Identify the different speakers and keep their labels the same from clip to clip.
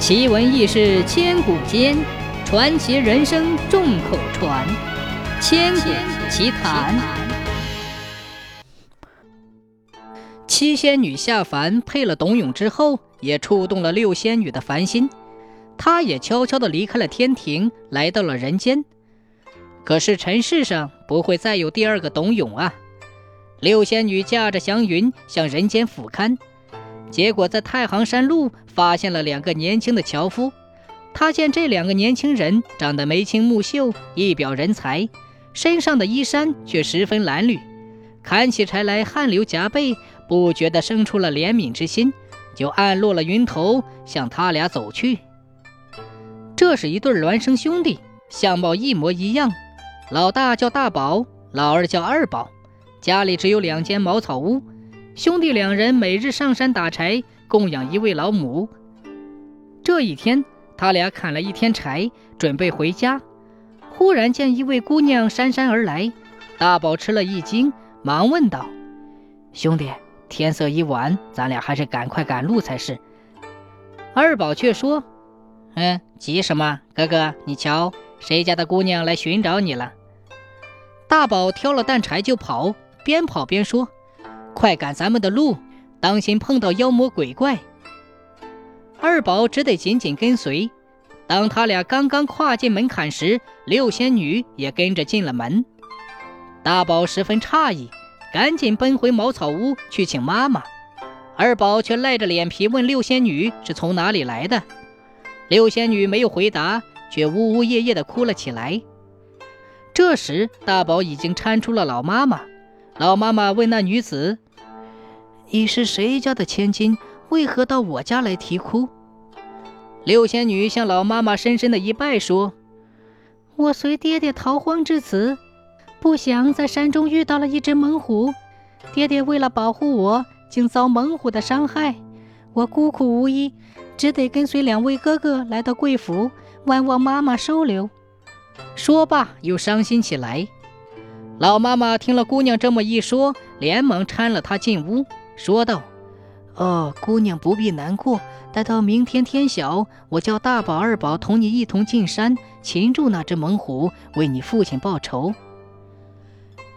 Speaker 1: 奇闻异事千古间，传奇人生众口传。千古奇谈。七仙女下凡配了董永之后，也触动了六仙女的凡心，她也悄悄地离开了天庭，来到了人间。可是尘世上不会再有第二个董永啊！六仙女驾着祥云向人间俯瞰。结果在太行山路发现了两个年轻的樵夫，他见这两个年轻人长得眉清目秀，一表人才，身上的衣衫却十分褴褛，砍起柴来汗流浃背，不觉得生出了怜悯之心，就按落了云头向他俩走去。这是一对孪生兄弟，相貌一模一样，老大叫大宝，老二叫二宝，家里只有两间茅草屋。兄弟两人每日上山打柴，供养一位老母。这一天，他俩砍了一天柴，准备回家。忽然见一位姑娘姗姗而来，大宝吃了一惊，忙问道：“兄弟，天色已晚，咱俩还是赶快赶路才是。”二宝却说：“嗯，急什么？哥哥，你瞧，谁家的姑娘来寻找你了？”大宝挑了担柴就跑，边跑边说。快赶咱们的路，当心碰到妖魔鬼怪。二宝只得紧紧跟随。当他俩刚刚跨进门槛时，六仙女也跟着进了门。大宝十分诧异，赶紧奔回茅草屋去请妈妈。二宝却赖着脸皮问六仙女是从哪里来的。六仙女没有回答，却呜呜咽咽地哭了起来。这时，大宝已经搀出了老妈妈。老妈妈问那女子：“你是谁家的千金？为何到我家来啼哭？”六仙女向老妈妈深深的一拜，说：“我随爹爹逃荒至此，不想在山中遇到了一只猛虎。爹爹为了保护我，竟遭猛虎的伤害。我孤苦无依，只得跟随两位哥哥来到贵府，万望妈妈收留。”说罢，又伤心起来。老妈妈听了姑娘这么一说，连忙搀了她进屋，说道：“哦，姑娘不必难过，待到明天天晓，我叫大宝、二宝同你一同进山擒住那只猛虎，为你父亲报仇。”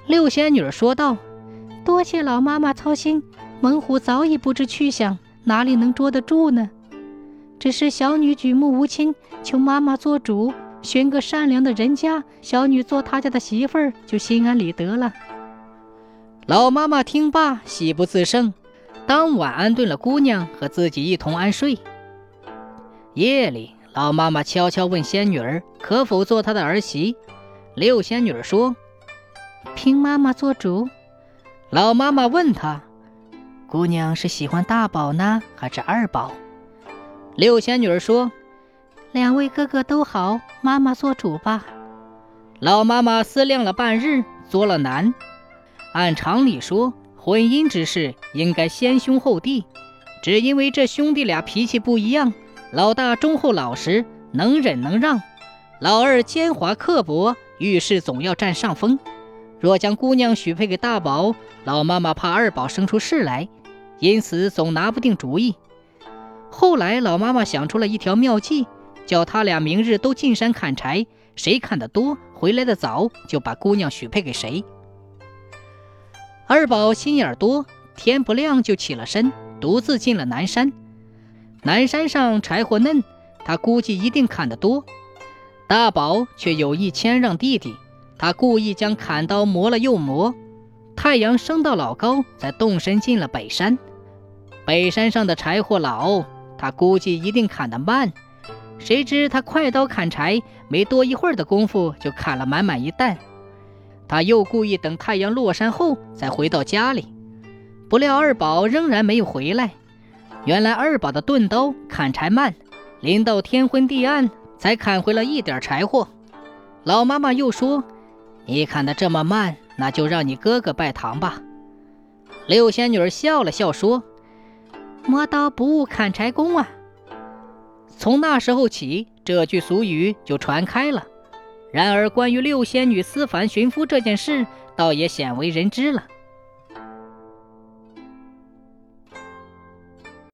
Speaker 1: 六仙女说道：“多谢老妈妈操心，猛虎早已不知去向，哪里能捉得住呢？只是小女举目无亲，求妈妈做主。”寻个善良的人家，小女做他家的媳妇儿，就心安理得了。老妈妈听罢，喜不自胜，当晚安顿了姑娘，和自己一同安睡。夜里，老妈妈悄悄问仙女儿：“可否做她的儿媳？”六仙女儿说：“凭妈妈做主。”老妈妈问她：“姑娘是喜欢大宝呢，还是二宝？”六仙女儿说。两位哥哥都好，妈妈做主吧。老妈妈思量了半日，作了难。按常理说，婚姻之事应该先兄后弟，只因为这兄弟俩脾气不一样，老大忠厚老实，能忍能让；老二奸猾刻薄，遇事总要占上风。若将姑娘许配给大宝，老妈妈怕二宝生出事来，因此总拿不定主意。后来，老妈妈想出了一条妙计。叫他俩明日都进山砍柴，谁砍得多，回来的早，就把姑娘许配给谁。二宝心眼多，天不亮就起了身，独自进了南山。南山上柴火嫩，他估计一定砍得多。大宝却有意谦让弟弟，他故意将砍刀磨了又磨。太阳升到老高，才动身进了北山。北山上的柴火老，他估计一定砍得慢。谁知他快刀砍柴，没多一会儿的功夫就砍了满满一担。他又故意等太阳落山后再回到家里，不料二宝仍然没有回来。原来二宝的钝刀砍柴慢，临到天昏地暗才砍回了一点柴火。老妈妈又说：“你砍得这么慢，那就让你哥哥拜堂吧。”六仙女笑了笑说：“磨刀不误砍柴工啊。”从那时候起，这句俗语就传开了。然而，关于六仙女思凡寻夫这件事，倒也鲜为人知了。